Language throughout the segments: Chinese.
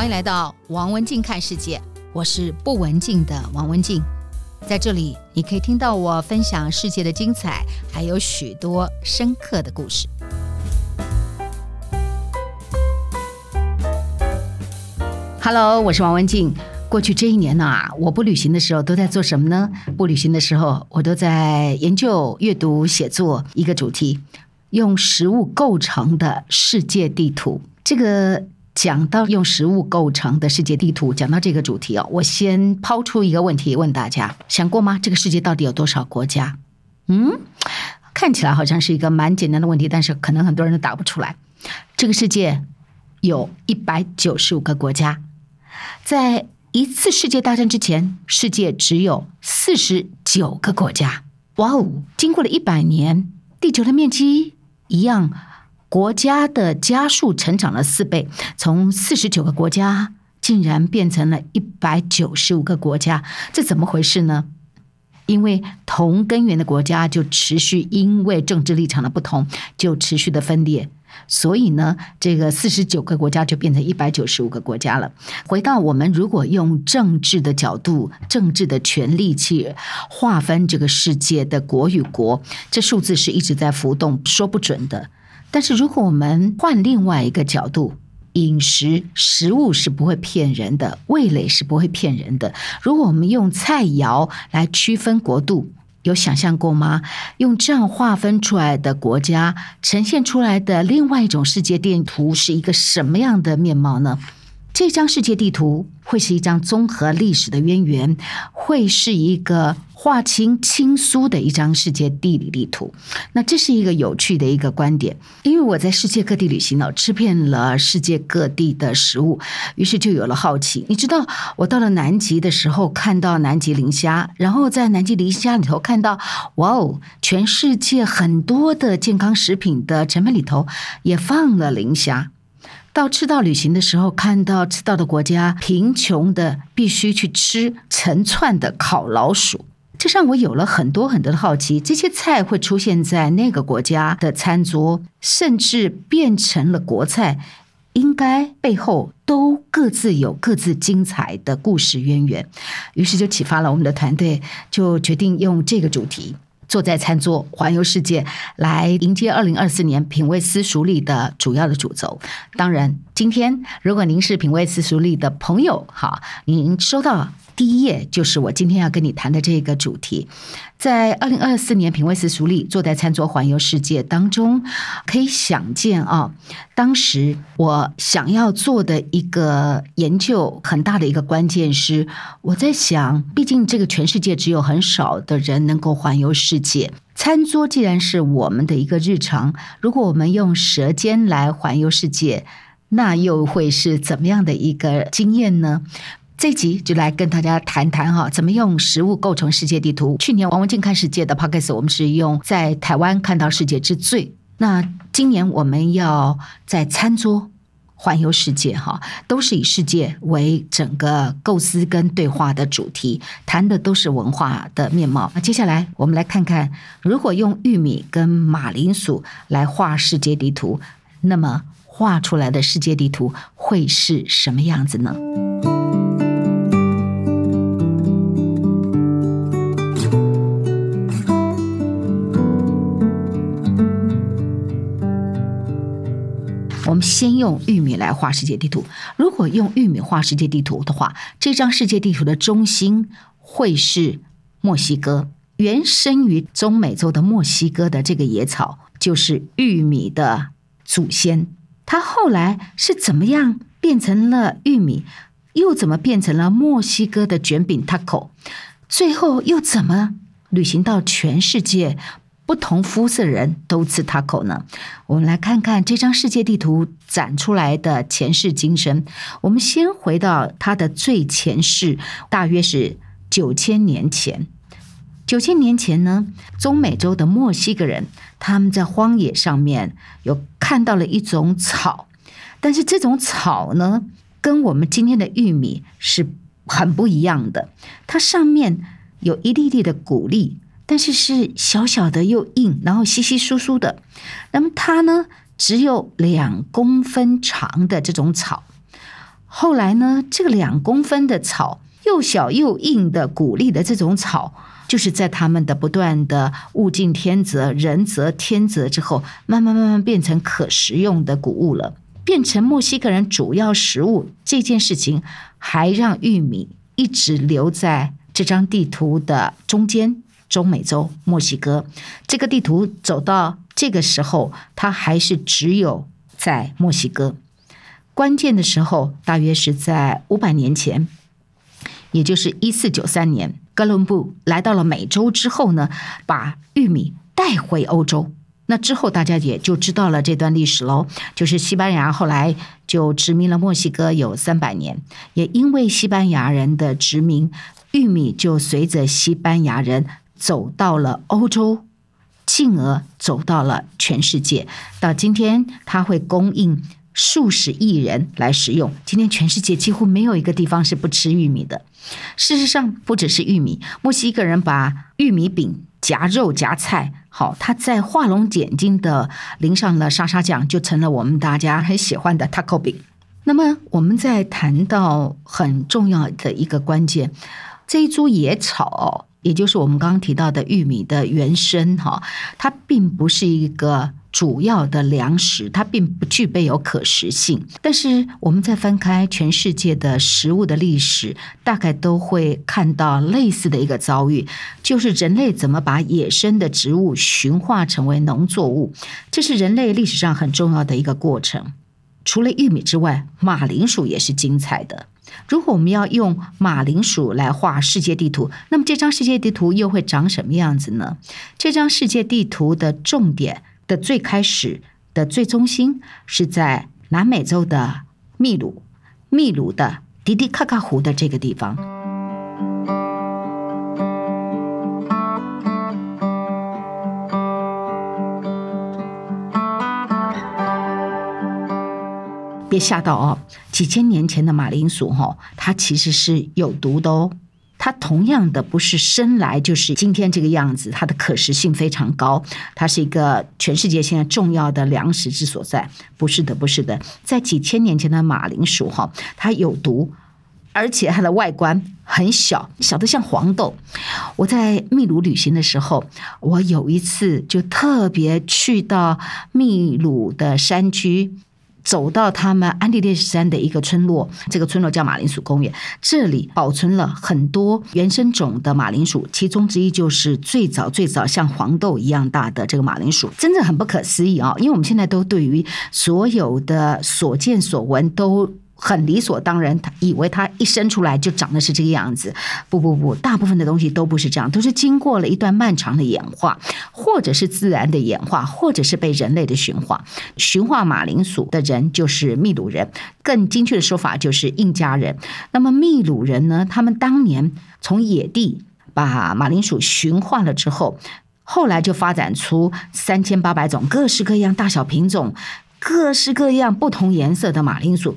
欢迎来到王文静看世界，我是不文静的王文静，在这里你可以听到我分享世界的精彩，还有许多深刻的故事。Hello，我是王文静。过去这一年呐，我不旅行的时候都在做什么呢？不旅行的时候，我都在研究、阅读、写作一个主题：用食物构成的世界地图。这个讲到用食物构成的世界地图，讲到这个主题哦，我先抛出一个问题问大家：想过吗？这个世界到底有多少国家？嗯，看起来好像是一个蛮简单的问题，但是可能很多人都答不出来。这个世界有一百九十五个国家，在一次世界大战之前，世界只有四十九个国家。哇哦！经过了一百年，地球的面积一样，国家的家数成长了四倍，从四十九个国家竟然变成了一百九十五个国家，这怎么回事呢？因为同根源的国家就持续因为政治立场的不同，就持续的分裂。所以呢，这个四十九个国家就变成一百九十五个国家了。回到我们如果用政治的角度、政治的权力去划分这个世界的国与国，这数字是一直在浮动，说不准的。但是如果我们换另外一个角度，饮食食物是不会骗人的，味蕾是不会骗人的。如果我们用菜肴来区分国度，有想象过吗？用这样划分出来的国家，呈现出来的另外一种世界地图是一个什么样的面貌呢？这张世界地图会是一张综合历史的渊源，会是一个划清亲疏的一张世界地理地图。那这是一个有趣的一个观点，因为我在世界各地旅行了，吃遍了世界各地的食物，于是就有了好奇。你知道，我到了南极的时候，看到南极磷虾，然后在南极磷虾里头看到，哇哦，全世界很多的健康食品的成分里头也放了磷虾。到赤道旅行的时候，看到赤道的国家贫穷的必须去吃成串的烤老鼠，这让我有了很多很多的好奇。这些菜会出现在那个国家的餐桌，甚至变成了国菜，应该背后都各自有各自精彩的故事渊源。于是就启发了我们的团队，就决定用这个主题。坐在餐桌环游世界，来迎接二零二四年品味私塾里的主要的主轴。当然，今天如果您是品味私塾里的朋友，哈，您收到。第一页就是我今天要跟你谈的这个主题，在二零二四年品味私塾力坐在餐桌环游世界当中，可以想见啊，当时我想要做的一个研究很大的一个关键是，我在想，毕竟这个全世界只有很少的人能够环游世界，餐桌既然是我们的一个日常，如果我们用舌尖来环游世界，那又会是怎么样的一个经验呢？这集就来跟大家谈谈哈，怎么用食物构成世界地图。去年王文静看世界的 Podcast，我们是用在台湾看到世界之最。那今年我们要在餐桌环游世界哈，都是以世界为整个构思跟对话的主题，谈的都是文化的面貌。那接下来我们来看看，如果用玉米跟马铃薯来画世界地图，那么画出来的世界地图会是什么样子呢？先用玉米来画世界地图。如果用玉米画世界地图的话，这张世界地图的中心会是墨西哥。原生于中美洲的墨西哥的这个野草，就是玉米的祖先。它后来是怎么样变成了玉米，又怎么变成了墨西哥的卷饼 taco，最后又怎么旅行到全世界？不同肤色的人都吃 taco 呢？我们来看看这张世界地图展出来的前世今生。我们先回到它的最前世，大约是九千年前。九千年前呢，中美洲的墨西哥人他们在荒野上面有看到了一种草，但是这种草呢，跟我们今天的玉米是很不一样的。它上面有一粒粒的谷粒。但是是小小的又硬，然后稀稀疏疏的。那么它呢，只有两公分长的这种草，后来呢，这个两公分的草，又小又硬的谷粒的这种草，就是在他们的不断的物竞天择、人择天择之后，慢慢慢慢变成可食用的谷物了，变成墨西哥人主要食物。这件事情还让玉米一直留在这张地图的中间，中美洲墨西哥。这个地图走到这个时候，它还是只有在墨西哥。关键的时候，大约是在五百年前，也就是一四九三年，哥伦布来到了美洲之后呢，把玉米带回欧洲。那之后，大家也就知道了这段历史喽。就是西班牙后来就殖民了墨西哥有三百年，也因为西班牙人的殖民，玉米就随着西班牙人走到了欧洲，进而走到了全世界。到今天，它会供应。数十亿人来食用，今天全世界几乎没有一个地方是不吃玉米的。事实上，不只是玉米，墨西哥人把玉米饼夹肉夹菜，好，他在画龙点睛的淋上了沙沙酱，就成了我们大家很喜欢的 taco 饼。那么，我们在谈到很重要的一个关键，这一株野草，也就是我们刚刚提到的玉米的原生，哈，它并不是一个。主要的粮食，它并不具备有可食性。但是，我们在翻开全世界的食物的历史，大概都会看到类似的一个遭遇，就是人类怎么把野生的植物驯化成为农作物。这是人类历史上很重要的一个过程。除了玉米之外，马铃薯也是精彩的。如果我们要用马铃薯来画世界地图，那么这张世界地图又会长什么样子呢？这张世界地图的重点。的最开始的最中心是在南美洲的秘鲁，秘鲁的迪迪卡卡湖的这个地方。吓到哦，几千年前的马铃薯哈，它其实是有毒的哦。它同样的不是生来就是今天这个样子，它的可食性非常高，它是一个全世界现在重要的粮食之所在。不是的，不是的，在几千年前的马铃薯哈，它有毒，而且它的外观很小，小得像黄豆。我在秘鲁旅行的时候，我有一次就特别去到秘鲁的山区。走到他们安第列斯山的一个村落，这个村落叫马铃薯公园，这里保存了很多原生种的马铃薯，其中之一就是最早最早像黄豆一样大的这个马铃薯，真的很不可思议啊！因为我们现在都对于所有的所见所闻都。很理所当然，他以为他一生出来就长得是这个样子。不不不，大部分的东西都不是这样，都是经过了一段漫长的演化，或者是自然的演化，或者是被人类的驯化。驯化马铃薯的人就是秘鲁人，更精确的说法就是印加人。那么秘鲁人呢？他们当年从野地把马铃薯驯化了之后，后来就发展出三千八百种各式各样、大小品种、各式各样不同颜色的马铃薯。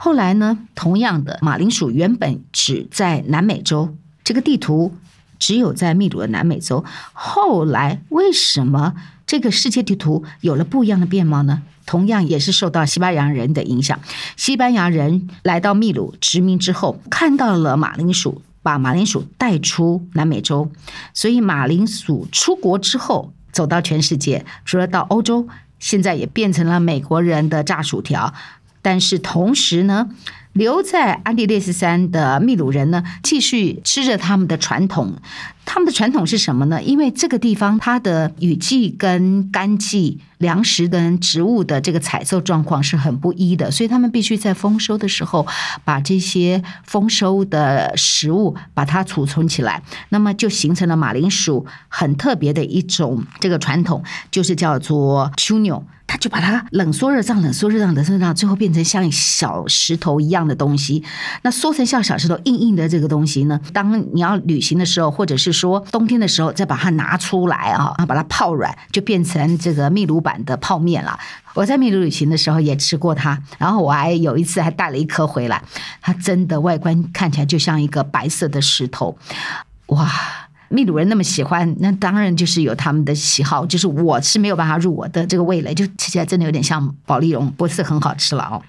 后来呢，同样的马铃薯原本只在南美洲，这个地图只有在秘鲁的南美洲。后来为什么这个世界地图有了不一样的面貌呢？同样也是受到西班牙人的影响。西班牙人来到秘鲁殖民之后，看到了马铃薯，把马铃薯带出南美洲，所以马铃薯出国之后，走到全世界，除了到欧洲，现在也变成了美国人的炸薯条。但是同时呢，留在安第列斯山的秘鲁人呢，继续吃着他们的传统。他们的传统是什么呢？因为这个地方它的雨季跟干季、粮食跟植物的这个采收状况是很不一的，所以他们必须在丰收的时候把这些丰收的食物把它储存起来。那么就形成了马铃薯很特别的一种这个传统，就是叫做 chuño。就把它冷缩热胀，冷缩热胀，冷缩热胀，最后变成像小石头一样的东西。那缩成像小石头硬硬的这个东西呢，当你要旅行的时候，或者是说冬天的时候，再把它拿出来啊，然后把它泡软，就变成这个秘鲁版的泡面了。我在秘鲁旅行的时候也吃过它，然后我还有一次还带了一颗回来，它真的外观看起来就像一个白色的石头，哇！秘鲁人那么喜欢，那当然就是有他们的喜好，就是我是没有办法入我的这个味蕾，就吃起来真的有点像保利龙，不是很好吃了哦。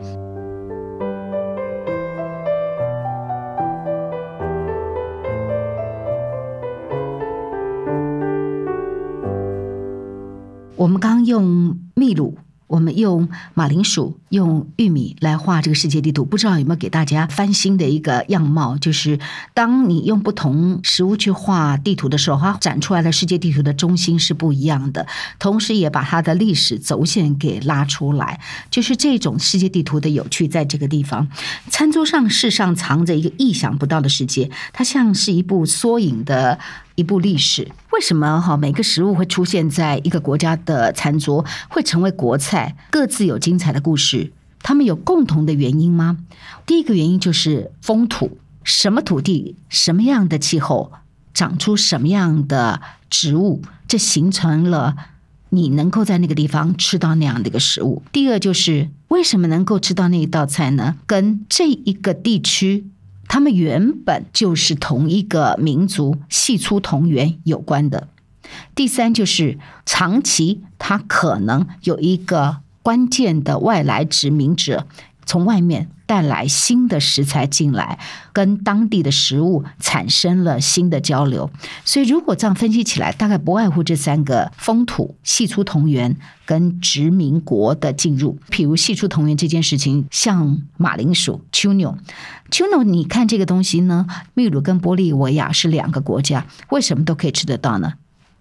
我们刚用秘鲁。我们用马铃薯、用玉米来画这个世界地图，不知道有没有给大家翻新的一个样貌？就是当你用不同食物去画地图的时候，它展出来的世界地图的中心是不一样的，同时也把它的历史轴线给拉出来。就是这种世界地图的有趣，在这个地方，餐桌上事上藏着一个意想不到的世界，它像是一部缩影的。一部历史，为什么哈每个食物会出现在一个国家的餐桌，会成为国菜？各自有精彩的故事，他们有共同的原因吗？第一个原因就是风土，什么土地，什么样的气候，长出什么样的植物，这形成了你能够在那个地方吃到那样的一个食物。第二就是为什么能够吃到那一道菜呢？跟这一个地区。他们原本就是同一个民族，系出同源有关的。第三就是长期，他可能有一个关键的外来殖民者从外面带来新的食材进来，跟当地的食物产生了新的交流。所以，如果这样分析起来，大概不外乎这三个：风土、系出同源跟殖民国的进入。譬如系出同源这件事情，像马铃薯 chuno、chuno，你看这个东西呢？秘鲁跟玻利维亚是两个国家，为什么都可以吃得到呢？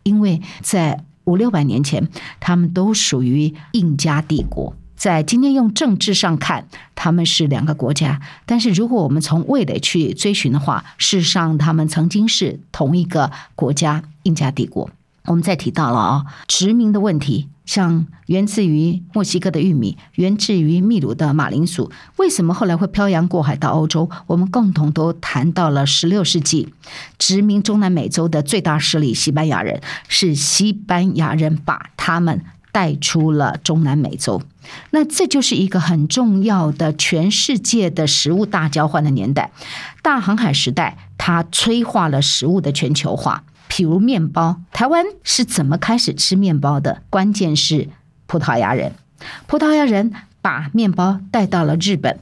因为在五六百年前，他们都属于印加帝国。在今天用政治上看，他们是两个国家，但是如果我们从味蕾去追寻的话，事实上他们曾经是同一个国家——印加帝国。我们再提到了啊，殖民的问题，像源自于墨西哥的玉米，源自于秘鲁的马铃薯，为什么后来会漂洋过海到欧洲？我们共同都谈到了十六世纪殖民中南美洲的最大势力——西班牙人，是西班牙人把他们。带出了中南美洲，那这就是一个很重要的全世界的食物大交换的年代。大航海时代，它催化了食物的全球化。譬如面包，台湾是怎么开始吃面包的？关键是葡萄牙人，葡萄牙人把面包带到了日本，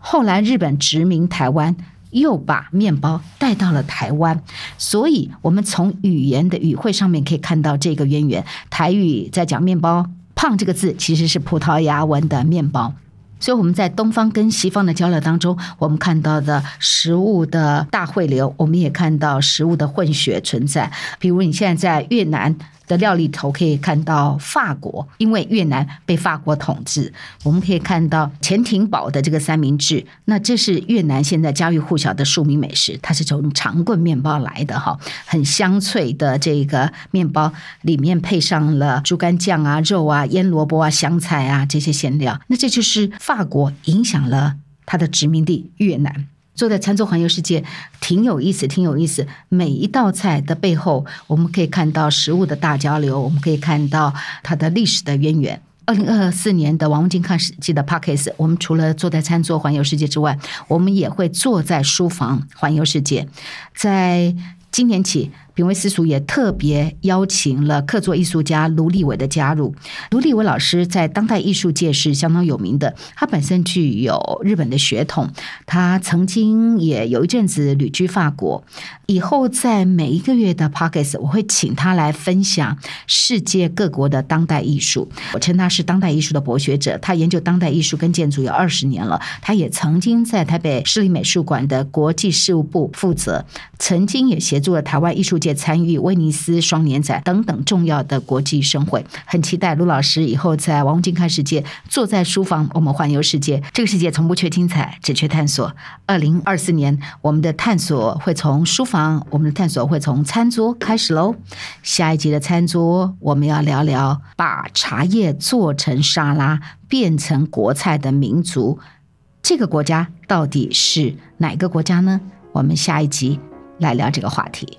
后来日本殖民台湾。又把面包带到了台湾，所以我们从语言的语汇上面可以看到这个渊源。台语在讲面包“胖”这个字，其实是葡萄牙文的面包。所以我们在东方跟西方的交流当中，我们看到的食物的大汇流，我们也看到食物的混血存在。比如你现在在越南。的料理头可以看到法国，因为越南被法国统治，我们可以看到潜艇堡的这个三明治，那这是越南现在家喻户晓的庶民美食，它是从长棍面包来的哈，很香脆的这个面包，里面配上了猪肝酱啊、肉啊、腌萝卜啊、香菜啊这些馅料，那这就是法国影响了它的殖民地越南。坐在餐桌环游世界，挺有意思，挺有意思。每一道菜的背后，我们可以看到食物的大交流，我们可以看到它的历史的渊源。二零二四年的王文静看世界的 Podcast，我们除了坐在餐桌环游世界之外，我们也会坐在书房环游世界。在今年起。品味私塾也特别邀请了客座艺术家卢立伟的加入。卢立伟老师在当代艺术界是相当有名的，他本身具有日本的血统，他曾经也有一阵子旅居法国。以后在每一个月的 Podcast，我会请他来分享世界各国的当代艺术。我称他是当代艺术的博学者，他研究当代艺术跟建筑有二十年了。他也曾经在台北市立美术馆的国际事务部负责，曾经也协助了台湾艺术界参与威尼斯双年展等等重要的国际盛会，很期待卢老师以后在王文静看世界，坐在书房，我们环游世界。这个世界从不缺精彩，只缺探索。二零二四年，我们的探索会从书房，我们的探索会从餐桌开始喽。下一集的餐桌，我们要聊聊把茶叶做成沙拉变成国菜的民族，这个国家到底是哪个国家呢？我们下一集。来聊这个话题，